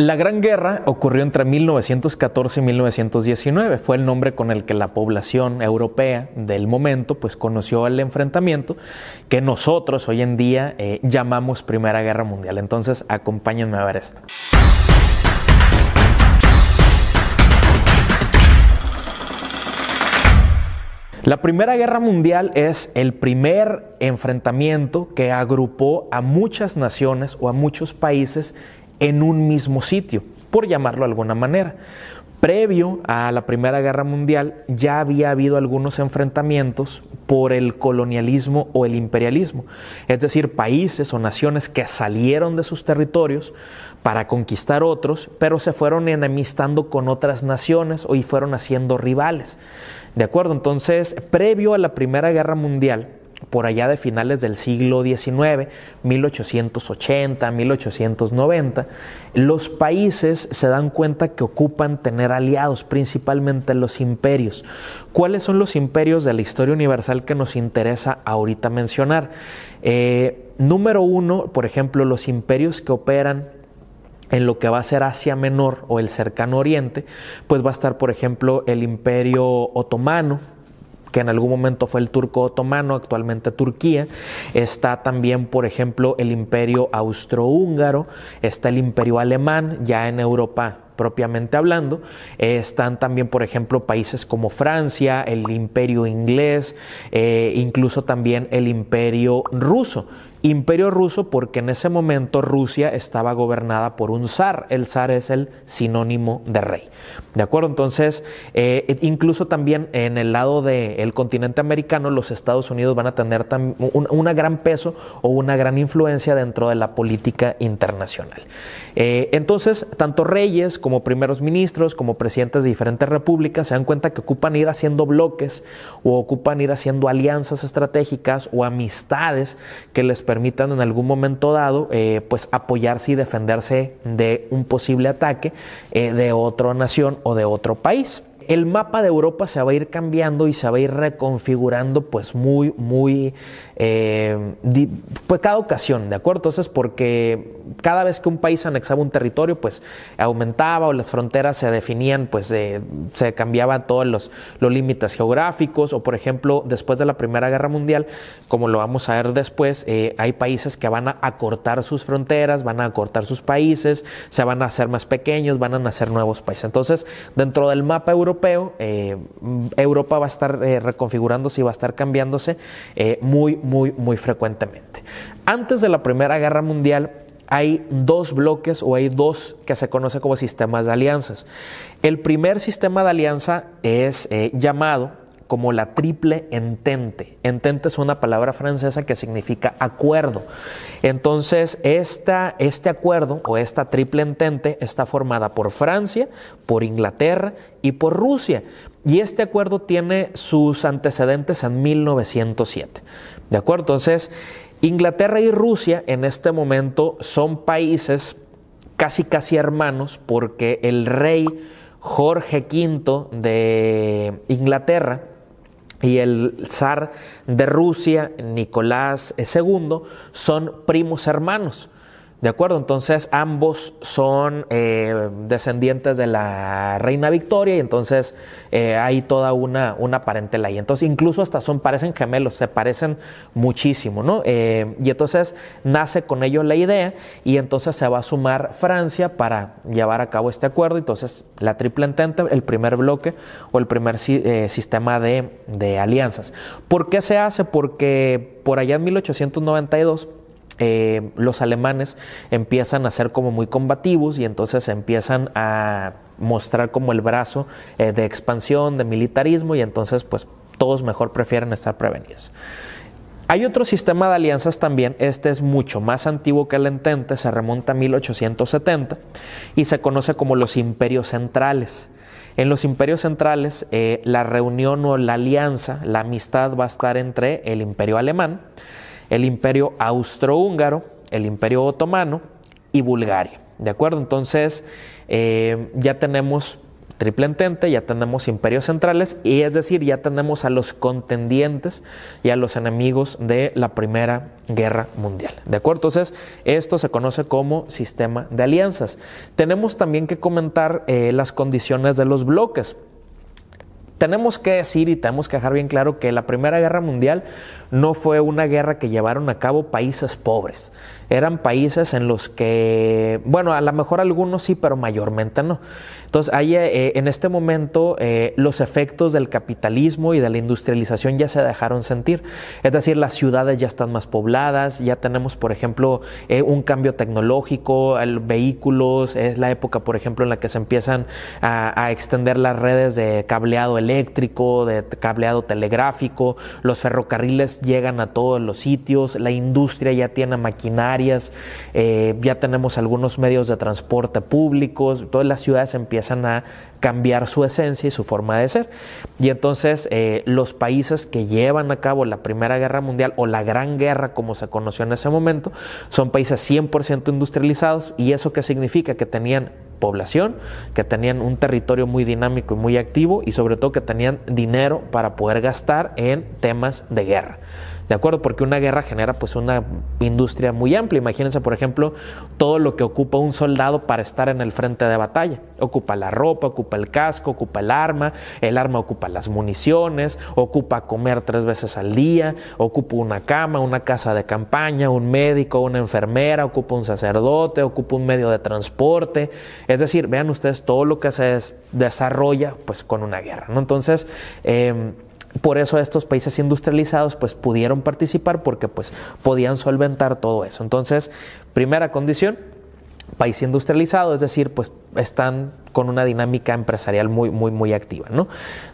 La Gran Guerra ocurrió entre 1914 y 1919. Fue el nombre con el que la población europea del momento pues, conoció el enfrentamiento que nosotros hoy en día eh, llamamos Primera Guerra Mundial. Entonces, acompáñenme a ver esto. La Primera Guerra Mundial es el primer enfrentamiento que agrupó a muchas naciones o a muchos países en un mismo sitio, por llamarlo de alguna manera. Previo a la Primera Guerra Mundial ya había habido algunos enfrentamientos por el colonialismo o el imperialismo, es decir, países o naciones que salieron de sus territorios para conquistar otros, pero se fueron enemistando con otras naciones o y fueron haciendo rivales. ¿De acuerdo? Entonces, previo a la Primera Guerra Mundial, por allá de finales del siglo XIX, 1880, 1890, los países se dan cuenta que ocupan tener aliados, principalmente los imperios. ¿Cuáles son los imperios de la historia universal que nos interesa ahorita mencionar? Eh, número uno, por ejemplo, los imperios que operan en lo que va a ser Asia Menor o el cercano Oriente, pues va a estar, por ejemplo, el imperio otomano, que en algún momento fue el turco otomano, actualmente Turquía. Está también, por ejemplo, el imperio austrohúngaro, está el imperio alemán, ya en Europa propiamente hablando. están también, por ejemplo, países como Francia, el imperio inglés, eh, incluso también el imperio ruso. Imperio ruso porque en ese momento Rusia estaba gobernada por un zar. El zar es el sinónimo de rey. ¿De acuerdo? Entonces, eh, incluso también en el lado del continente americano, los Estados Unidos van a tener un, gran peso o una gran influencia dentro de la política internacional. Eh, entonces, tanto reyes como primeros ministros, como presidentes de diferentes repúblicas, se dan cuenta que ocupan ir haciendo bloques o ocupan ir haciendo alianzas estratégicas o amistades que les permitan en algún momento dado eh, pues apoyarse y defenderse de un posible ataque eh, de otra nación o de otro país el mapa de Europa se va a ir cambiando y se va a ir reconfigurando pues muy, muy, eh, pues cada ocasión, ¿de acuerdo? Entonces, porque cada vez que un país anexaba un territorio, pues aumentaba o las fronteras se definían, pues se cambiaban todos los, los límites geográficos o, por ejemplo, después de la Primera Guerra Mundial, como lo vamos a ver después, eh, hay países que van a acortar sus fronteras, van a acortar sus países, se van a hacer más pequeños, van a nacer nuevos países. Entonces, dentro del mapa europeo, eh, Europa va a estar eh, reconfigurándose y va a estar cambiándose eh, muy, muy, muy frecuentemente. Antes de la Primera Guerra Mundial, hay dos bloques o hay dos que se conoce como sistemas de alianzas. El primer sistema de alianza es llamado como la triple entente. Entente es una palabra francesa que significa acuerdo. Entonces, esta, este acuerdo o esta triple entente está formada por Francia, por Inglaterra y por Rusia. Y este acuerdo tiene sus antecedentes en 1907. ¿De acuerdo? Entonces, Inglaterra y Rusia en este momento son países casi casi hermanos porque el rey Jorge V de Inglaterra y el zar de Rusia, Nicolás II, son primos hermanos. ¿De acuerdo? Entonces ambos son eh, descendientes de la reina Victoria y entonces eh, hay toda una, una parentela ahí. Entonces incluso hasta son, parecen gemelos, se parecen muchísimo, ¿no? Eh, y entonces nace con ellos la idea y entonces se va a sumar Francia para llevar a cabo este acuerdo. Entonces la triple entente, el primer bloque o el primer sistema de, de alianzas. ¿Por qué se hace? Porque por allá en 1892 eh, los alemanes empiezan a ser como muy combativos y entonces empiezan a mostrar como el brazo eh, de expansión, de militarismo y entonces pues todos mejor prefieren estar prevenidos. Hay otro sistema de alianzas también, este es mucho más antiguo que el entente, se remonta a 1870 y se conoce como los imperios centrales. En los imperios centrales, eh, la reunión o la alianza, la amistad va a estar entre el imperio alemán, el imperio austrohúngaro, el imperio otomano y Bulgaria. ¿De acuerdo? Entonces, eh, ya tenemos Triple Entente, ya tenemos imperios centrales y es decir, ya tenemos a los contendientes y a los enemigos de la Primera Guerra Mundial. ¿De acuerdo? Entonces, esto se conoce como sistema de alianzas. Tenemos también que comentar eh, las condiciones de los bloques. Tenemos que decir y tenemos que dejar bien claro que la Primera Guerra Mundial no fue una guerra que llevaron a cabo países pobres. Eran países en los que, bueno, a lo mejor algunos sí, pero mayormente no. Entonces, ahí eh, en este momento eh, los efectos del capitalismo y de la industrialización ya se dejaron sentir. Es decir, las ciudades ya están más pobladas, ya tenemos, por ejemplo, eh, un cambio tecnológico, el, vehículos, es la época, por ejemplo, en la que se empiezan a, a extender las redes de cableado eléctrico, de cableado telegráfico, los ferrocarriles llegan a todos los sitios, la industria ya tiene maquinarias, ya tenemos algunos medios de transporte públicos, todas las ciudades empiezan empiezan a cambiar su esencia y su forma de ser. Y entonces eh, los países que llevan a cabo la Primera Guerra Mundial o la Gran Guerra como se conoció en ese momento son países 100% industrializados y eso qué significa que tenían población, que tenían un territorio muy dinámico y muy activo y sobre todo que tenían dinero para poder gastar en temas de guerra. ¿De acuerdo? Porque una guerra genera pues una industria muy amplia. Imagínense, por ejemplo, todo lo que ocupa un soldado para estar en el frente de batalla. Ocupa la ropa, ocupa el casco, ocupa el arma, el arma ocupa las municiones, ocupa comer tres veces al día, ocupa una cama, una casa de campaña, un médico, una enfermera, ocupa un sacerdote, ocupa un medio de transporte. Es decir, vean ustedes todo lo que se desarrolla pues con una guerra. ¿no? Entonces, eh, por eso estos países industrializados pues pudieron participar porque pues podían solventar todo eso. Entonces, primera condición, país industrializado, es decir, pues están con una dinámica empresarial muy, muy, muy activa. ¿no?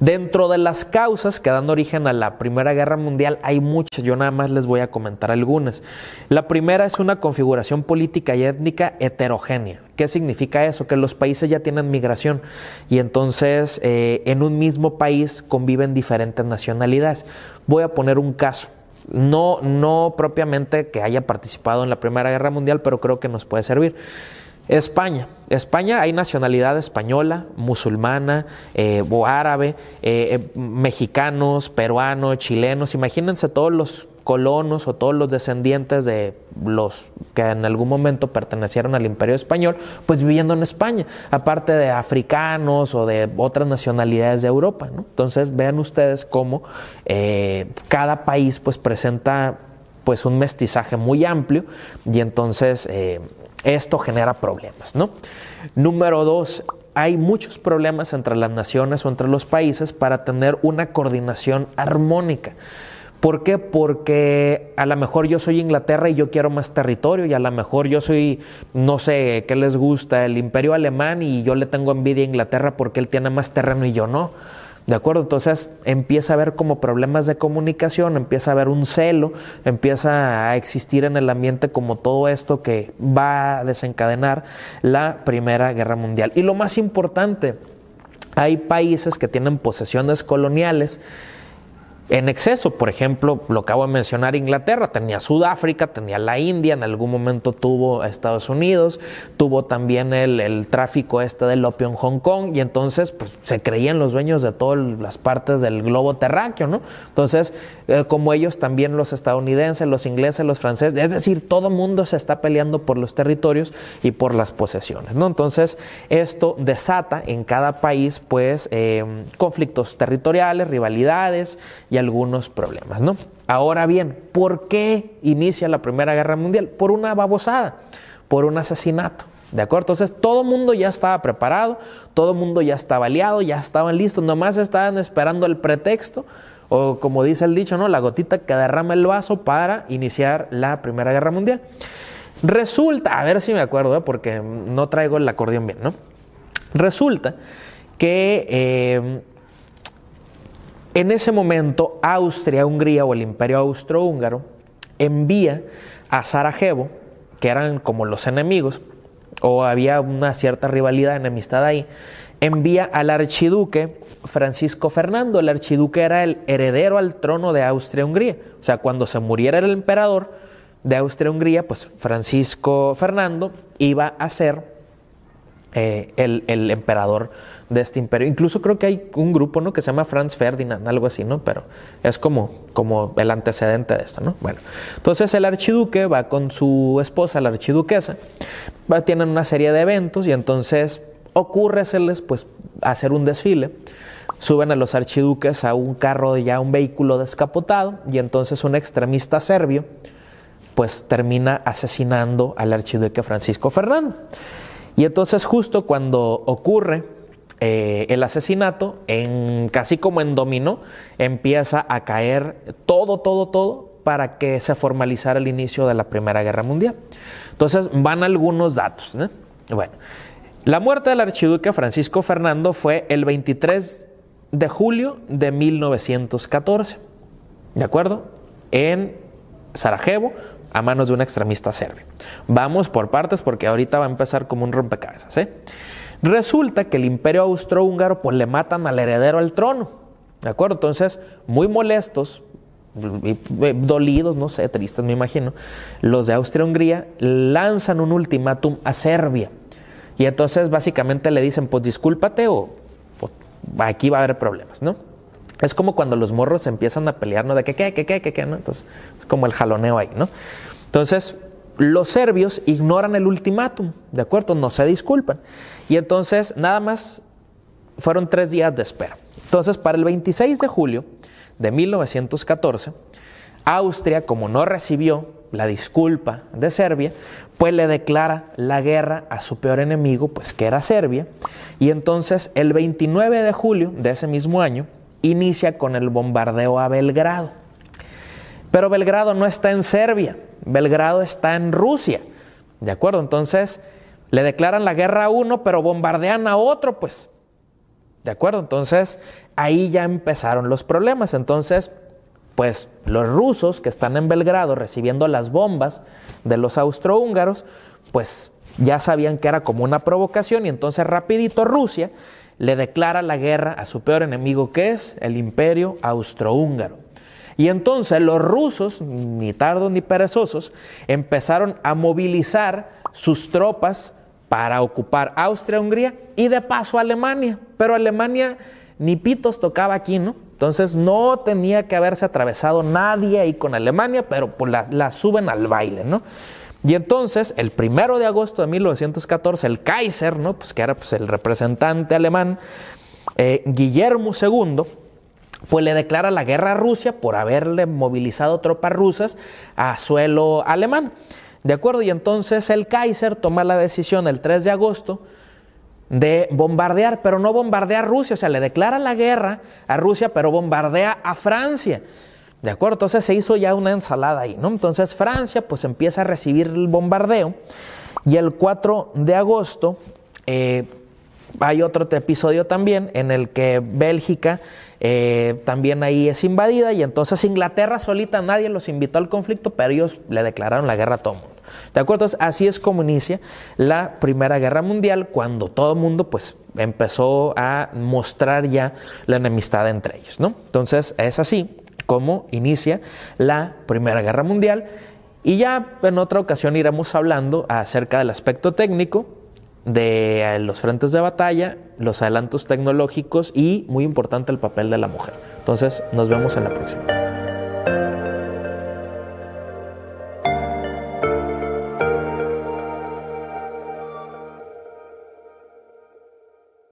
Dentro de las causas que dan origen a la Primera Guerra Mundial hay muchas, yo nada más les voy a comentar algunas. La primera es una configuración política y étnica heterogénea. ¿Qué significa eso? Que los países ya tienen migración y entonces eh, en un mismo país conviven diferentes nacionalidades. Voy a poner un caso. No, no propiamente que haya participado en la Primera Guerra Mundial, pero creo que nos puede servir. España. España hay nacionalidad española, musulmana eh, árabe, eh, eh, mexicanos, peruanos, chilenos. Imagínense todos los colonos o todos los descendientes de los que en algún momento pertenecieron al imperio español, pues viviendo en España, aparte de africanos o de otras nacionalidades de Europa. Entonces vean ustedes cómo cada país pues presenta pues un mestizaje muy amplio y entonces esto genera problemas, ¿no? Número dos, hay muchos problemas entre las naciones o entre los países para tener una coordinación armónica. ¿Por qué? Porque a lo mejor yo soy Inglaterra y yo quiero más territorio y a lo mejor yo soy, no sé, ¿qué les gusta? El imperio alemán y yo le tengo envidia a Inglaterra porque él tiene más terreno y yo no. ¿De acuerdo? Entonces empieza a haber como problemas de comunicación, empieza a haber un celo, empieza a existir en el ambiente como todo esto que va a desencadenar la Primera Guerra Mundial. Y lo más importante, hay países que tienen posesiones coloniales en exceso. Por ejemplo, lo acabo de mencionar, Inglaterra tenía Sudáfrica, tenía la India, en algún momento tuvo Estados Unidos, tuvo también el, tráfico este del opio en Hong Kong y entonces pues, se creían los dueños de todas las partes del globo terráqueo, ¿no? Entonces, eh, como ellos también los estadounidenses, los ingleses, los franceses, es decir, todo mundo se está peleando por los territorios y por las posesiones, ¿no? Entonces, esto desata en cada país pues eh, conflictos territoriales, rivalidades y algunos problemas, ¿no? Ahora bien, ¿por qué inicia la Primera Guerra Mundial? Por una babosada, por un asesinato. ¿De acuerdo? Entonces todo el mundo ya estaba preparado, todo el mundo ya estaba aliado, ya estaban listos, nomás estaban esperando el pretexto, o como dice el dicho, ¿no? La gotita que derrama el vaso para iniciar la Primera Guerra Mundial. Resulta, a ver si me acuerdo, ¿eh? porque no traigo el acordeón bien, ¿no? Resulta que eh, en ese momento, Austria-Hungría o el Imperio Austrohúngaro envía a Sarajevo, que eran como los enemigos, o había una cierta rivalidad, enemistad ahí, envía al archiduque Francisco Fernando. El archiduque era el heredero al trono de Austria-Hungría. O sea, cuando se muriera el emperador de Austria-Hungría, pues Francisco Fernando iba a ser eh, el, emperador de este imperio. Incluso creo que hay un grupo ¿no? que se llama Franz Ferdinand, algo así, ¿no? Pero es como, el antecedente de esto, ¿no? Bueno, entonces el archiduque va con su esposa, la archiduquesa, va, tienen una serie de eventos y entonces ocurre hacerles, pues, hacer un desfile. Suben a los archiduques a un carro, ya un vehículo descapotado, y entonces un extremista serbio, pues termina asesinando al archiduque Francisco Fernando. Y entonces justo cuando ocurre eh, el asesinato, casi como en dominó, empieza a caer todo, todo, todo para que se formalizara el inicio de la Primera Guerra Mundial. Entonces van algunos datos. Bueno, la muerte del archiduque Francisco Fernando fue el 23 de julio de 1914, ¿de acuerdo? En Sarajevo, a manos de un extremista serbio. Vamos por partes porque ahorita va a empezar como un rompecabezas. ¿eh? Resulta que el imperio austrohúngaro pues le matan al heredero al trono. ¿De acuerdo? Entonces, muy molestos, dolidos, no sé, tristes me imagino, los de Austria-Hungría lanzan un ultimátum a Serbia. Y entonces básicamente le dicen, pues discúlpate o pues, aquí va a haber problemas, ¿no? Es como cuando los morros empiezan a pelear, ¿no? De que, qué, qué, qué, qué, qué, ¿no? Entonces, es como el jaloneo ahí, ¿no? Entonces, los serbios ignoran el ultimátum, ¿de acuerdo? No se disculpan. Y entonces, nada más fueron tres días de espera. Entonces, para el 26 de julio de 1914, Austria, como no recibió la disculpa de Serbia, pues le declara la guerra a su peor enemigo, pues que era Serbia. Y entonces, el 29 de julio de ese mismo año, inicia con el bombardeo a Belgrado. Pero Belgrado no está en Serbia, Belgrado está en Rusia. ¿De acuerdo? Entonces le declaran la guerra a uno, pero bombardean a otro, pues. ¿De acuerdo? Entonces ahí ya empezaron los problemas. Entonces, pues los rusos que están en Belgrado recibiendo las bombas de los austrohúngaros, pues ya sabían que era como una provocación y entonces rapidito Rusia le declara la guerra a su peor enemigo, que es el imperio austrohúngaro. Y entonces los rusos, ni tardos ni perezosos, empezaron a movilizar sus tropas para ocupar Austria-Hungría y de paso Alemania. Pero Alemania ni pitos tocaba aquí, ¿no? Entonces no tenía que haberse atravesado nadie ahí con Alemania, pero pues la, la suben al baile, ¿no? Y entonces, el primero de agosto de 1914, el Kaiser, ¿no? pues que era pues, el representante alemán, eh, Guillermo II, pues le declara la guerra a Rusia por haberle movilizado tropas rusas a suelo alemán. ¿De acuerdo? Y entonces el Kaiser toma la decisión el 3 de agosto de bombardear, pero no bombardear Rusia, o sea, le declara la guerra a Rusia, pero bombardea a Francia. ¿De acuerdo? Entonces se hizo ya una ensalada ahí, ¿no? Entonces Francia pues empieza a recibir el bombardeo y el 4 de agosto eh, hay otro episodio también en el que Bélgica eh, también ahí es invadida y entonces Inglaterra solita nadie los invitó al conflicto, pero ellos le declararon la guerra a todo el mundo. ¿De acuerdo? así es como inicia la Primera Guerra Mundial, cuando todo el mundo pues empezó a mostrar ya la enemistad entre ellos, ¿no? Entonces es así cómo inicia la Primera Guerra Mundial. Y ya en otra ocasión iremos hablando acerca del aspecto técnico de eh, los frentes de batalla, los adelantos tecnológicos y, muy importante, el papel de la mujer. Entonces, nos vemos en la próxima.